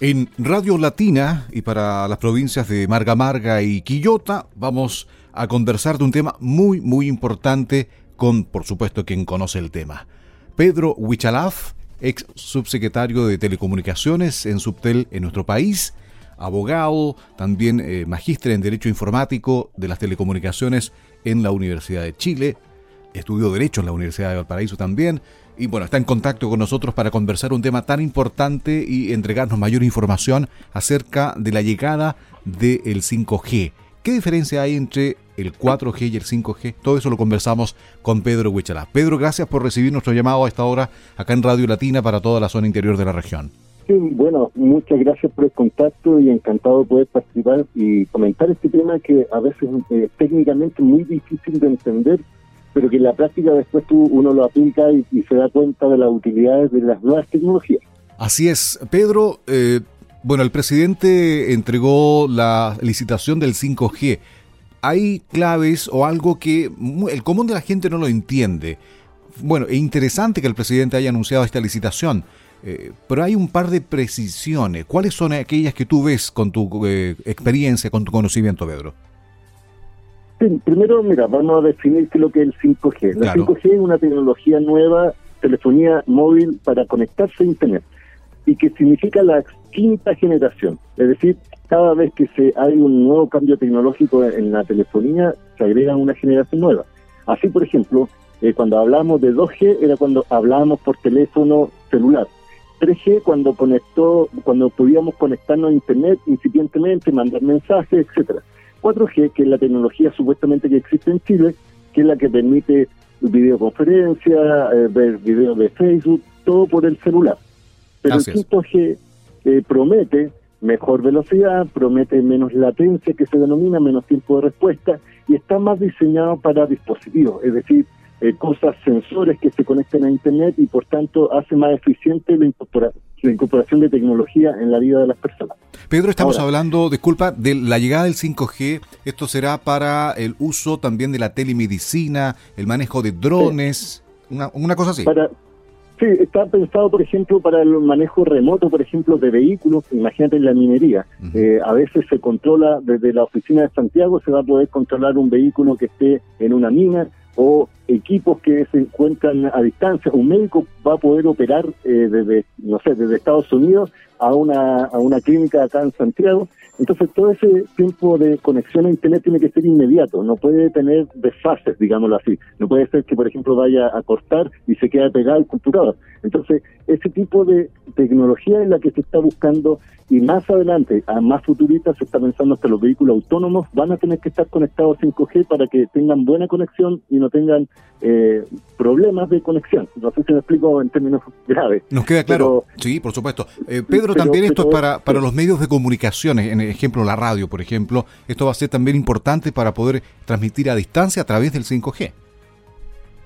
En Radio Latina y para las provincias de Marga Marga y Quillota vamos a conversar de un tema muy muy importante con, por supuesto, quien conoce el tema. Pedro Huichalaf, ex subsecretario de Telecomunicaciones en Subtel en nuestro país, abogado, también eh, magíster en Derecho Informático de las Telecomunicaciones en la Universidad de Chile, estudió Derecho en la Universidad de Valparaíso también, y bueno, está en contacto con nosotros para conversar un tema tan importante y entregarnos mayor información acerca de la llegada del 5G. ¿Qué diferencia hay entre el 4G y el 5G? Todo eso lo conversamos con Pedro Huichalá. Pedro, gracias por recibir nuestro llamado a esta hora acá en Radio Latina para toda la zona interior de la región. Sí, bueno, muchas gracias por el contacto y encantado de poder participar y comentar este tema que a veces es eh, técnicamente muy difícil de entender pero que en la práctica después tú, uno lo aplica y, se da cuenta de las utilidades de las nuevas tecnologías. Así es, Pedro. Eh, bueno, el presidente entregó la licitación del 5G. Hay claves o algo que el común de la gente no lo entiende. Bueno, es interesante que el presidente haya anunciado esta licitación, eh, pero hay un par de precisiones. ¿Cuáles son aquellas que tú ves con tu eh, experiencia, con tu conocimiento, Pedro? Primero, mira, vamos a definir qué es lo que es el 5G. La 5G es una tecnología nueva, telefonía móvil para conectarse a Internet, y que significa la quinta generación. Es decir, cada vez que se hay un nuevo cambio tecnológico en la telefonía, se agrega una generación nueva. Así, por ejemplo, eh, cuando hablamos de 2G era cuando hablábamos por teléfono celular. 3G cuando conectó, cuando podíamos conectarnos a internet incipientemente, mandar mensajes, etcétera. 4G, que es la tecnología supuestamente que existe en Chile, que es la que permite videoconferencia, eh, ver videos de Facebook, todo por el celular. Pero el 5G eh, promete mejor velocidad, promete menos latencia, que se denomina menos tiempo de respuesta, y está más diseñado para dispositivos, es decir, eh, cosas, sensores que se conecten a Internet y por tanto hace más eficiente la, incorporación de tecnología en la vida de las personas. Pedro, estamos hablando, disculpa, de la llegada del 5G. Esto será para el uso también de la telemedicina, el manejo de drones, una, cosa así. Para, sí, está pensado, por ejemplo, para el manejo remoto, por ejemplo, de vehículos. Imagínate en la minería. Eh, a veces se controla desde la oficina de Santiago, se va a poder controlar un vehículo que esté en una mina o equipos que se encuentran a distancia. Un médico va a poder operar eh, desde, no sé, desde Estados Unidos a una, a una clínica acá en Santiago. Entonces todo ese tiempo de conexión a Internet tiene que ser inmediato, no puede tener desfases, digámoslo así. No puede ser que, por ejemplo, vaya a cortar y se quede pegado el computador. Entonces, ese tipo de tecnología es la que se está buscando y más adelante, a más futuristas, se está pensando que los vehículos autónomos van a tener que estar conectados 5G para que tengan buena conexión y no tengan eh, problemas de conexión. No sé si me explico en términos graves. Nos queda claro. sí, por supuesto. Eh, Pedro, también esto es para, para los medios de comunicación, en ejemplo la radio, por ejemplo. Esto va a ser también importante para poder transmitir a distancia a través del 5G.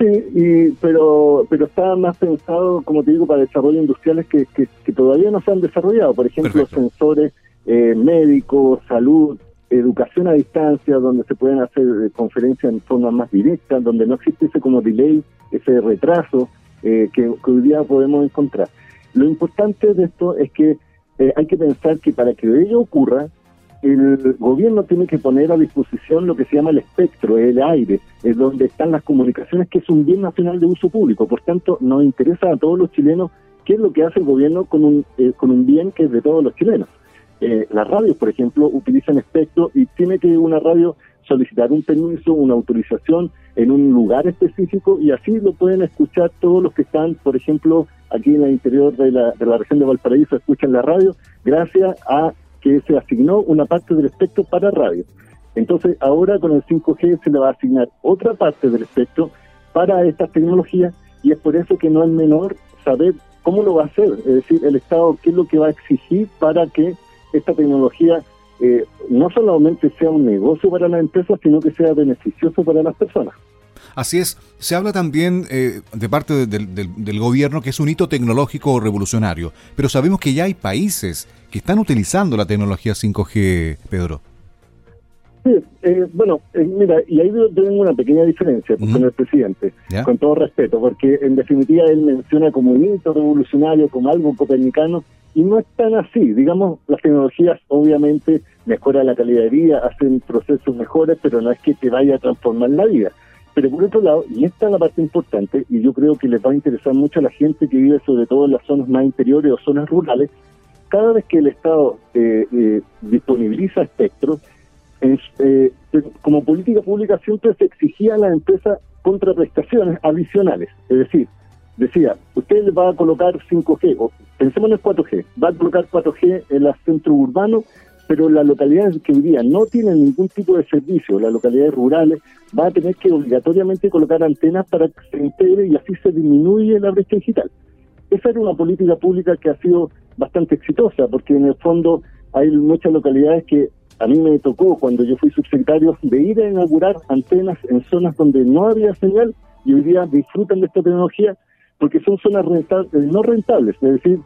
Sí, pero, pero está más pensado, como te digo, para desarrollos industriales que, que, todavía no se han desarrollado. Por ejemplo, sensores eh, médicos, salud, educación a distancia, donde se pueden hacer eh, conferencias en forma más directa, donde no existe ese como delay, ese retraso eh, que, hoy día podemos encontrar. Lo importante de esto es que hay que pensar que para que ello ocurra, el gobierno tiene que poner a disposición lo que se llama el espectro, el aire, es donde están las comunicaciones, que es un bien nacional de uso público. Por tanto, nos interesa a todos los chilenos qué es lo que hace el gobierno con un, eh, con un bien que es de todos los chilenos. Eh, las radios, por ejemplo, utilizan espectro y tiene que una radio solicitar un permiso, una autorización en un lugar específico y así lo pueden escuchar todos los que están, por ejemplo, aquí en el interior de la, de la región de Valparaíso, escuchan la radio, gracias a que se asignó una parte del espectro para radio. Entonces, ahora con el 5G se le va a asignar otra parte del espectro para estas tecnologías y es por eso que no es menor saber cómo lo va a hacer, es decir, el Estado qué es lo que va a exigir para que esta tecnología eh, no solamente sea un negocio para las empresas, sino que sea beneficioso para las personas. Así es, se habla también eh, de parte del gobierno que es un hito tecnológico revolucionario, pero sabemos que ya hay países que están utilizando la tecnología 5G, Pedro. Sí, eh, bueno, eh, mira, y ahí tengo una pequeña diferencia con el presidente, con todo respeto, porque en definitiva él menciona como un hito revolucionario, como algo copernicano, y no es tan así, digamos, las tecnologías obviamente mejoran la calidad de vida, hacen procesos mejores, pero no es que te vaya a transformar la vida. Pero por otro lado, y esta es la parte importante, y yo creo que les va a interesar mucho a la gente que vive sobre todo en las zonas más interiores o zonas rurales, cada vez que el Estado eh, eh, disponibiliza espectro, eh, como política pública siempre se exigía a la empresa contraprestaciones adicionales. Es decir, decía, usted va a colocar 5G, o pensemos en el 4G, va a colocar 4G en los centros urbanos, pero las localidades que hoy día no tienen ningún tipo de servicio, las localidades rurales, va a tener que obligatoriamente colocar antenas para que se integre y así se disminuye la brecha digital. Esa era una política pública que ha sido bastante exitosa, porque en el fondo hay muchas localidades que a mí me tocó cuando yo fui subsecretario de ir a inaugurar antenas en zonas donde no había señal y hoy día disfrutan de esta tecnología porque son zonas rentables, no rentables, es decir,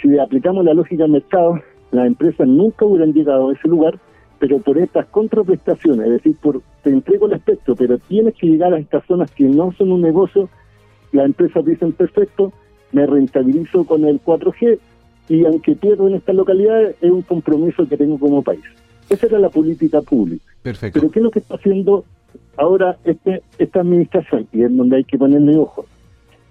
si aplicamos la lógica del mercado, las empresas nunca hubieran llegado a ese lugar, pero por estas contraprestaciones, es decir, por te entrego el aspecto, pero tienes que llegar a estas zonas que no son un negocio, las empresas dicen perfecto, me rentabilizo con el 4G y aunque pierdo en estas localidades, es un compromiso que tengo como país. Esa era la política pública. Perfecto. Pero ¿qué es lo que está haciendo ahora este, esta administración? Y es donde hay que ponerle ojo.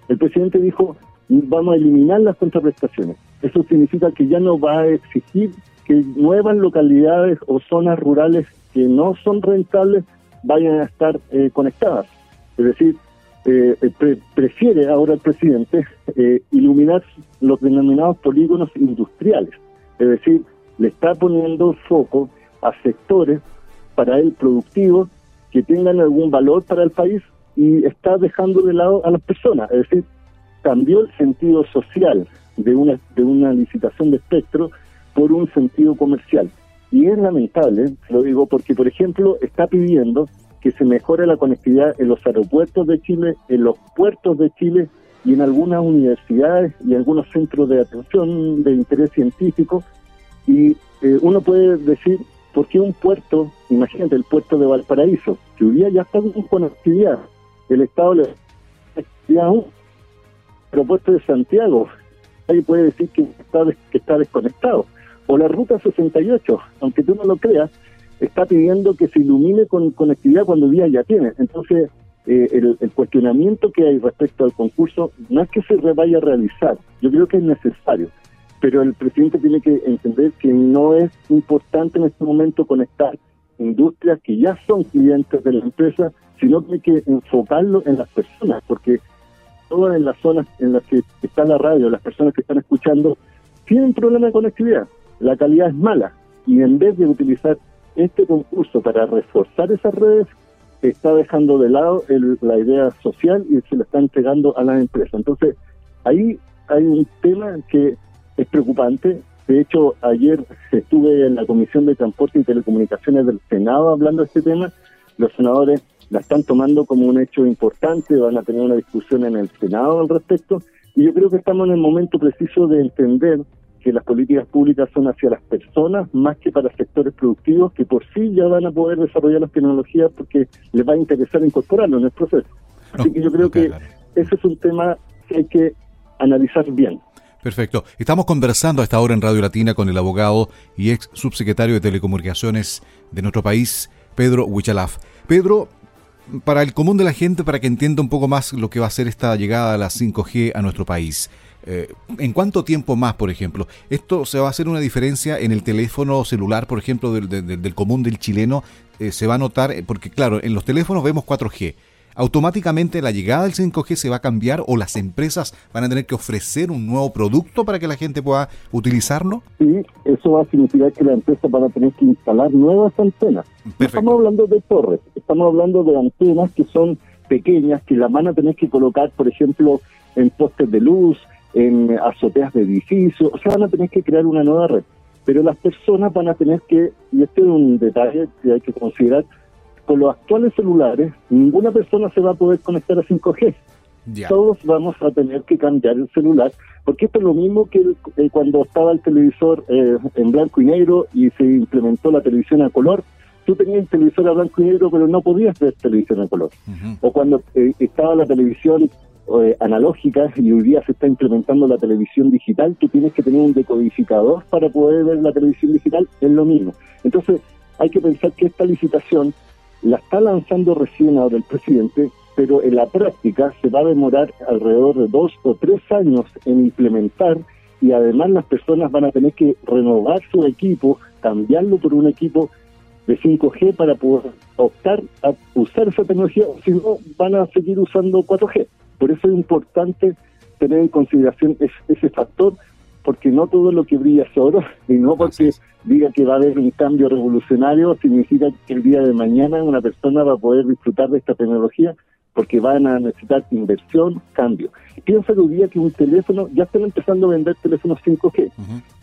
El presidente dijo, vamos a eliminar las contraprestaciones. Eso significa que ya no va a exigir que nuevas localidades o zonas rurales que no son rentables vayan a estar eh, conectadas. Es decir, eh, prefiere ahora el presidente eh, iluminar los denominados polígonos industriales. Es decir, le está poniendo foco a sectores para él productivos que tengan algún valor para el país y está dejando de lado a las personas. Es decir, cambió el sentido social de una, de una licitación de espectro por un sentido comercial. Y es lamentable, lo digo, porque, por ejemplo, está pidiendo que se mejore la conectividad en los aeropuertos de Chile, en los puertos de Chile y en algunas universidades y algunos centros de atención de interés científico. Y eh, uno puede decir, ¿por qué un puerto, imagínate el puerto de Valparaíso, que hoy día ya está con conectividad, el Estado le da un aeropuerto de Santiago, ahí puede decir que está, que está desconectado. O la ruta 68, aunque tú no lo creas, está pidiendo que se ilumine con conectividad cuando día ya tiene. Entonces, eh, el, cuestionamiento que hay respecto al concurso no es que se vaya a realizar, yo creo que es necesario, pero el presidente tiene que entender que no es importante en este momento conectar industrias que ya son clientes de la empresa, sino que hay que enfocarlo en las personas, porque todas en las zonas en las que está la radio, las personas que están escuchando, tienen problemas de conectividad, la calidad es mala, y en vez de utilizar este concurso para reforzar esas redes está dejando de lado la idea social y se lo está entregando a las empresas. Entonces, ahí hay un tema que es preocupante. De hecho, ayer estuve en la Comisión de Transporte y Telecomunicaciones del Senado hablando de este tema. Los senadores la están tomando como un hecho importante, van a tener una discusión en el Senado al respecto. Y yo creo que estamos en el momento preciso de entender que las políticas públicas son hacia las personas más que para sectores productivos que por sí ya van a poder desarrollar las tecnologías porque les va a interesar incorporarlo en el proceso. Así que yo creo que ese es un tema que hay que analizar bien. Perfecto. Estamos conversando a esta hora en Radio Latina con el abogado y ex subsecretario de Telecomunicaciones de nuestro país, Pedro Huichalaf. Pedro, para el común de la gente, para que entienda un poco más lo que va a ser esta llegada a la 5G a nuestro país, eh, ¿En cuánto tiempo más, por ejemplo? ¿Esto se va a hacer una diferencia en el teléfono celular, por ejemplo, del, común del chileno? Eh, ¿Se va a notar? Porque claro, en los teléfonos vemos 4G. ¿Automáticamente la llegada del 5G se va a cambiar o las empresas van a tener que ofrecer un nuevo producto para que la gente pueda utilizarlo? Sí, eso va a significar que las empresas van a tener que instalar nuevas antenas. estamos hablando de torres, estamos hablando de antenas que son pequeñas, que las van a tener que colocar, por ejemplo, en postes de luz, en azoteas de edificios, o sea, van a tener que crear una nueva red. Pero las personas van a tener que, y este es un detalle que hay que considerar, con los actuales celulares, ninguna persona se va a poder conectar a 5G. Todos vamos a tener que cambiar el celular, porque esto es lo mismo que eh, cuando estaba el televisor eh, en blanco y negro y se implementó la televisión a color. Tú tenías el televisor a blanco y negro, pero no podías ver televisión a color. O cuando eh, estaba la televisión eh, analógicas y hoy día se está implementando la televisión digital, tú tienes que tener un decodificador para poder ver la televisión digital, es lo mismo. Entonces, hay que pensar que esta licitación la está lanzando recién ahora el presidente, pero en la práctica se va a demorar alrededor de dos o tres años en implementar y además las personas van a tener que renovar su equipo, cambiarlo por un equipo de 5G para poder optar a usar esa tecnología, si no van a seguir usando 4G. Por eso es importante tener en consideración ese factor, porque no todo lo que brilla es oro, y no porque diga que va a haber un cambio revolucionario, significa que el día de mañana una persona va a poder disfrutar de esta tecnología, porque van a necesitar inversión, cambio. Piensa que hoy día que un teléfono, ya están empezando a vender teléfonos 5G,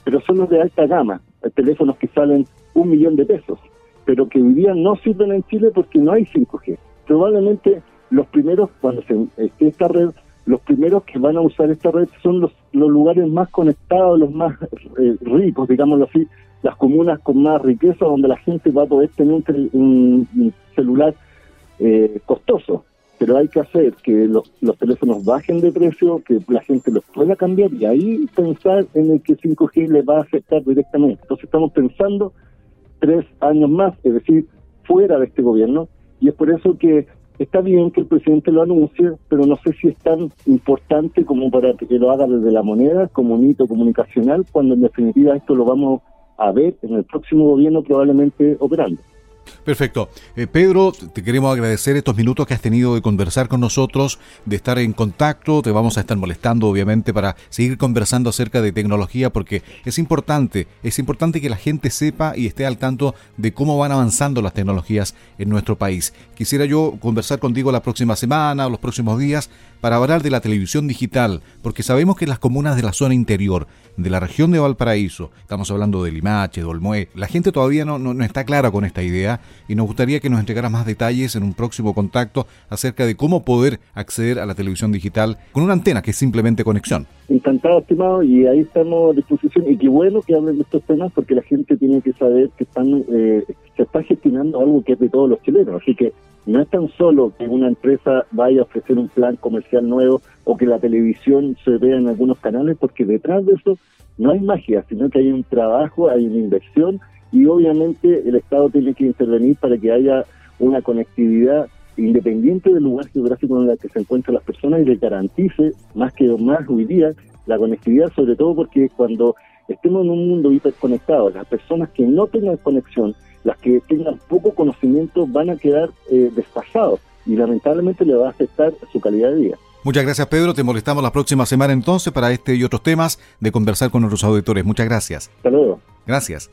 pero son los de alta gama, teléfonos que salen un millón de pesos, pero que hoy día no sirven en Chile porque no hay 5G. Probablemente los primeros, cuando se esté esta red, los primeros que van a usar esta red son los, lugares más conectados, los más eh, ricos, digámoslo así, las comunas con más riqueza, donde la gente va a poder tener un, celular eh, costoso. Pero hay que hacer que los, los teléfonos bajen de precio, que la gente los pueda cambiar y ahí pensar en el que 5G le va a afectar directamente. Entonces estamos pensando tres años más, es decir, fuera de este gobierno, y es por eso que está bien que el presidente lo anuncie, pero no sé si es tan importante como para que lo haga desde la moneda, como un hito comunicacional, cuando en definitiva esto lo vamos a ver en el próximo gobierno probablemente operando. Perfecto. Eh, Pedro, te queremos agradecer estos minutos que has tenido de conversar con nosotros, de estar en contacto. Te vamos a estar molestando, obviamente, para seguir conversando acerca de tecnología, porque es importante, es importante que la gente sepa y esté al tanto de cómo van avanzando las tecnologías en nuestro país. Quisiera yo conversar contigo la próxima semana o los próximos días para hablar de la televisión digital, porque sabemos que las comunas de la zona interior, de la región de Valparaíso, estamos hablando de Limache, de Olmué, la gente todavía no, no, está clara con esta idea y nos gustaría que nos entregara más detalles en un próximo contacto acerca de cómo poder acceder a la televisión digital con una antena que es simplemente conexión. Encantado, estimado, y ahí estamos a disposición. Y qué bueno que hablen de estos temas porque la gente tiene que saber que están eh, se está gestionando algo que es de todos los chilenos. Así que no es tan solo que una empresa vaya a ofrecer un plan comercial nuevo o que la televisión se vea en algunos canales, porque detrás de eso no hay magia, sino que hay un trabajo, hay una inversión y obviamente el Estado tiene que intervenir para que haya una conectividad independiente del lugar geográfico en el que se encuentran las personas y le garantice más que más hoy día la conectividad, sobre todo porque cuando estemos en un mundo hiperconectado, las personas que no tengan conexión las que tengan poco conocimiento van a quedar eh, desfasados y lamentablemente le va a afectar su calidad de vida. Muchas gracias Pedro, te molestamos la próxima semana entonces para este y otros temas de conversar con nuestros auditores. Muchas gracias. Hasta luego. Gracias.